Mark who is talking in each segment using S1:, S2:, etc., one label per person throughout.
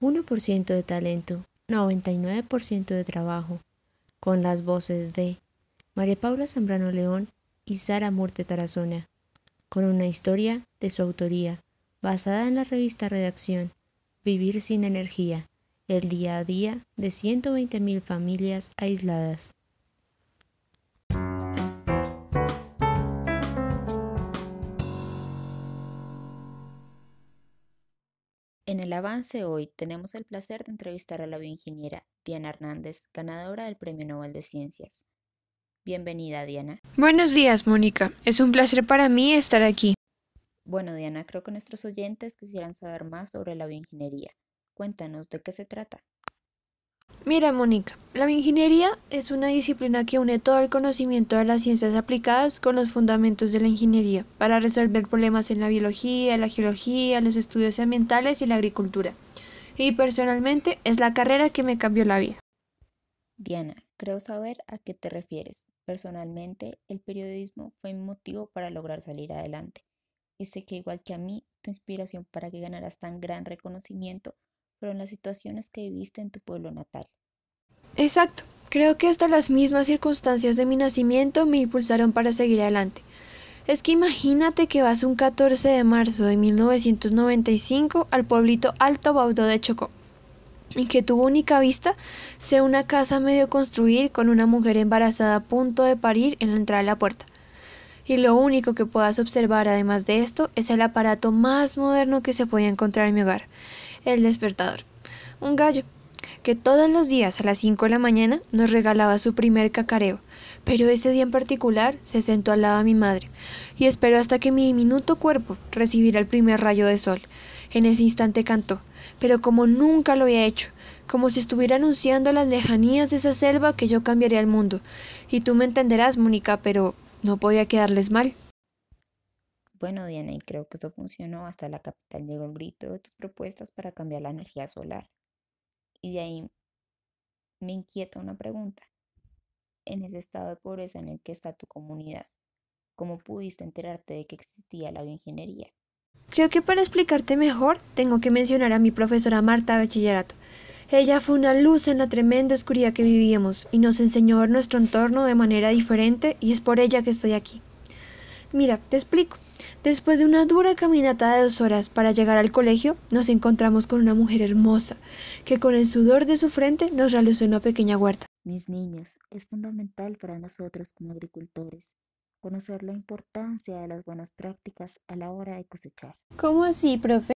S1: 1% de talento, 99% de trabajo, con las voces de María Paula Zambrano León y Sara Murte Tarazona, con una historia de su autoría, basada en la revista Redacción, Vivir sin energía, el día a día de 120.000 familias aisladas.
S2: En el avance hoy tenemos el placer de entrevistar a la bioingeniera Diana Hernández, ganadora del Premio Nobel de Ciencias. Bienvenida, Diana.
S3: Buenos días, Mónica. Es un placer para mí estar aquí.
S2: Bueno, Diana, creo que nuestros oyentes quisieran saber más sobre la bioingeniería. Cuéntanos de qué se trata.
S3: Mira, Mónica, la bioingeniería es una disciplina que une todo el conocimiento de las ciencias aplicadas con los fundamentos de la ingeniería para resolver problemas en la biología, la geología, los estudios ambientales y la agricultura. Y personalmente es la carrera que me cambió la vida.
S2: Diana, creo saber a qué te refieres. Personalmente, el periodismo fue mi motivo para lograr salir adelante. Y sé que igual que a mí, tu inspiración para que ganaras tan gran reconocimiento fueron las situaciones que viviste en tu pueblo natal.
S3: Exacto. Creo que hasta las mismas circunstancias de mi nacimiento me impulsaron para seguir adelante. Es que imagínate que vas un 14 de marzo de 1995 al pueblito Alto Baudó de Chocó y que tu única vista sea una casa medio construir con una mujer embarazada a punto de parir en la entrada de la puerta. Y lo único que puedas observar además de esto es el aparato más moderno que se podía encontrar en mi hogar, el despertador. Un gallo que todos los días a las 5 de la mañana nos regalaba su primer cacareo, pero ese día en particular se sentó al lado de mi madre y esperó hasta que mi diminuto cuerpo recibiera el primer rayo de sol. En ese instante cantó, pero como nunca lo había hecho, como si estuviera anunciando las lejanías de esa selva que yo cambiaría el mundo. Y tú me entenderás, Mónica, pero no podía quedarles mal.
S2: Bueno, Diana, y creo que eso funcionó. Hasta la capital llegó el grito de tus propuestas para cambiar la energía solar. Y de ahí me inquieta una pregunta. En ese estado de pobreza en el que está tu comunidad, ¿cómo pudiste enterarte de que existía la bioingeniería?
S3: Creo que para explicarte mejor tengo que mencionar a mi profesora Marta de bachillerato. Ella fue una luz en la tremenda oscuridad que vivíamos y nos enseñó nuestro entorno de manera diferente y es por ella que estoy aquí. Mira, te explico. Después de una dura caminata de dos horas para llegar al colegio, nos encontramos con una mujer hermosa, que con el sudor de su frente nos realizó una pequeña huerta.
S2: Mis niños, es fundamental para nosotros como agricultores conocer la importancia de las buenas prácticas a la hora de cosechar.
S3: ¿Cómo así, profe?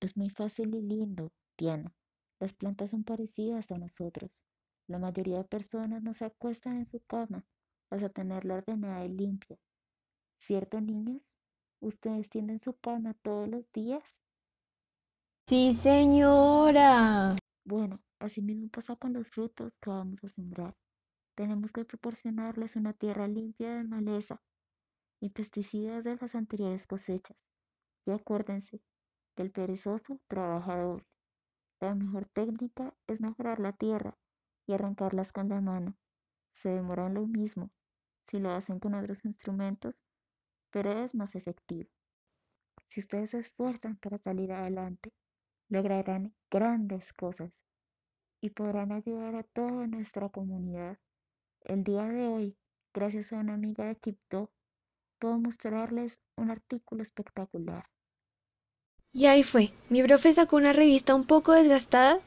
S2: Es muy fácil y lindo, Diana. Las plantas son parecidas a nosotros. La mayoría de personas no se acuestan en su cama hasta tenerla ordenada y limpia. ¿Cierto, niños? ¿Ustedes tienden su cama todos los días?
S3: Sí, señora.
S2: Bueno, así mismo pasa con los frutos que vamos a sembrar. Tenemos que proporcionarles una tierra limpia de maleza y pesticidas de las anteriores cosechas. Y acuérdense, que el perezoso trabaja doble. La mejor técnica es mejorar la tierra y arrancarlas con la mano. Se demoran lo mismo si lo hacen con otros instrumentos pero es más efectivo. Si ustedes se esfuerzan para salir adelante, lograrán grandes cosas y podrán ayudar a toda nuestra comunidad. El día de hoy, gracias a una amiga de Kipto, puedo mostrarles un artículo espectacular.
S3: Y ahí fue, mi profe sacó una revista un poco desgastada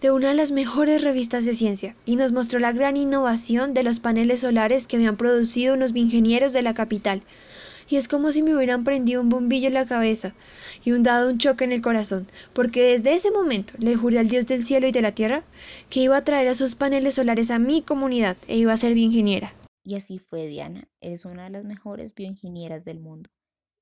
S3: de una de las mejores revistas de ciencia y nos mostró la gran innovación de los paneles solares que habían producido unos ingenieros de la capital y es como si me hubieran prendido un bombillo en la cabeza y un dado un choque en el corazón, porque desde ese momento le juré al Dios del cielo y de la tierra que iba a traer a sus paneles solares a mi comunidad e iba a ser bioingeniera.
S2: Y así fue, Diana. Eres una de las mejores bioingenieras del mundo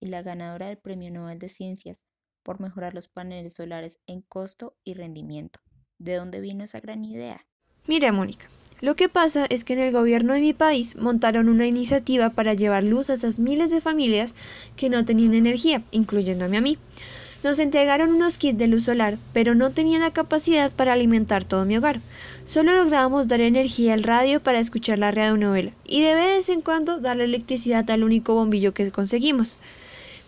S2: y la ganadora del Premio Nobel de Ciencias por mejorar los paneles solares en costo y rendimiento. ¿De dónde vino esa gran idea?
S3: Mira, Mónica, lo que pasa es que en el gobierno de mi país montaron una iniciativa para llevar luz a esas miles de familias que no tenían energía, incluyéndome a mí. Nos entregaron unos kits de luz solar, pero no tenían la capacidad para alimentar todo mi hogar. Solo lográbamos dar energía al radio para escuchar la radionovela y de vez en cuando darle electricidad al único bombillo que conseguimos.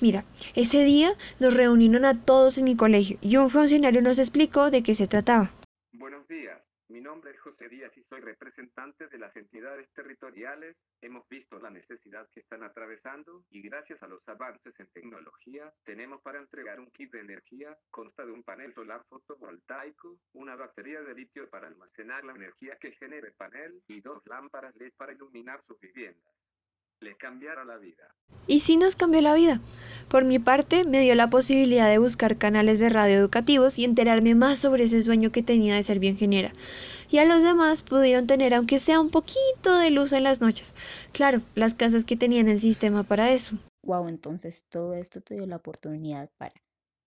S3: Mira, ese día nos reunieron a todos en mi colegio y un funcionario nos explicó de qué se trataba.
S4: Buenos días, mi nombre es José Díaz y soy representante de las entidades territoriales. Hemos visto la necesidad que están atravesando y gracias a los avances en tecnología tenemos para entregar un kit de energía. Consta de un panel solar fotovoltaico, una batería de litio para almacenar la energía que genere el panel y dos lámparas LED para iluminar sus viviendas. Les cambiará la vida.
S3: Y sí nos cambió la vida. Por mi parte, me dio la posibilidad de buscar canales de radio educativos y enterarme más sobre ese sueño que tenía de ser bioingeniera. Y a los demás pudieron tener, aunque sea un poquito de luz en las noches. Claro, las casas que tenían el sistema para eso.
S2: Wow, entonces todo esto te dio la oportunidad para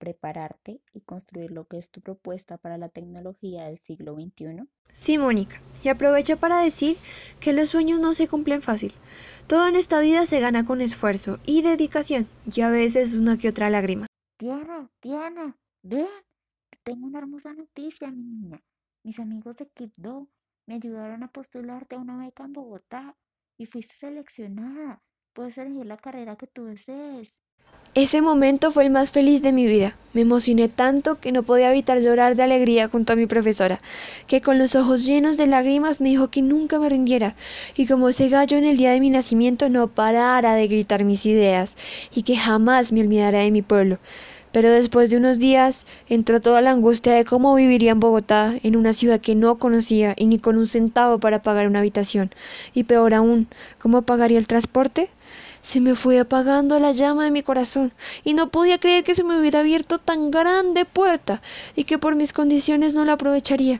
S2: prepararte y construir lo que es tu propuesta para la tecnología del siglo XXI?
S3: Sí, Mónica, y aprovecho para decir que los sueños no se cumplen fácil. Todo en esta vida se gana con esfuerzo y dedicación, y a veces una que otra lágrima.
S2: Diana, Diana, ven, tengo una hermosa noticia, mi niña. Mis amigos de Kipdo me ayudaron a postularte a una beca en Bogotá y fuiste seleccionada. Puedes elegir la carrera que tú desees.
S3: Ese momento fue el más feliz de mi vida. Me emocioné tanto que no podía evitar llorar de alegría junto a mi profesora, que con los ojos llenos de lágrimas me dijo que nunca me rindiera y como ese gallo en el día de mi nacimiento no parara de gritar mis ideas y que jamás me olvidara de mi pueblo. Pero después de unos días entró toda la angustia de cómo viviría en Bogotá, en una ciudad que no conocía y ni con un centavo para pagar una habitación. Y peor aún, ¿cómo pagaría el transporte? Se me fue apagando la llama de mi corazón y no podía creer que se me hubiera abierto tan grande puerta y que por mis condiciones no la aprovecharía.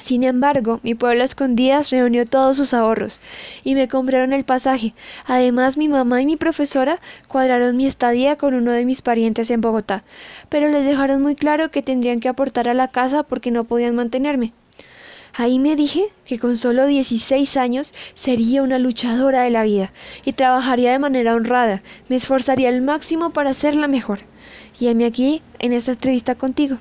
S3: Sin embargo, mi pueblo a escondidas reunió todos sus ahorros y me compraron el pasaje. Además, mi mamá y mi profesora cuadraron mi estadía con uno de mis parientes en Bogotá, pero les dejaron muy claro que tendrían que aportar a la casa porque no podían mantenerme. Ahí me dije que con solo 16 años sería una luchadora de la vida y trabajaría de manera honrada, me esforzaría al máximo para ser la mejor. Y mí aquí en esta entrevista contigo.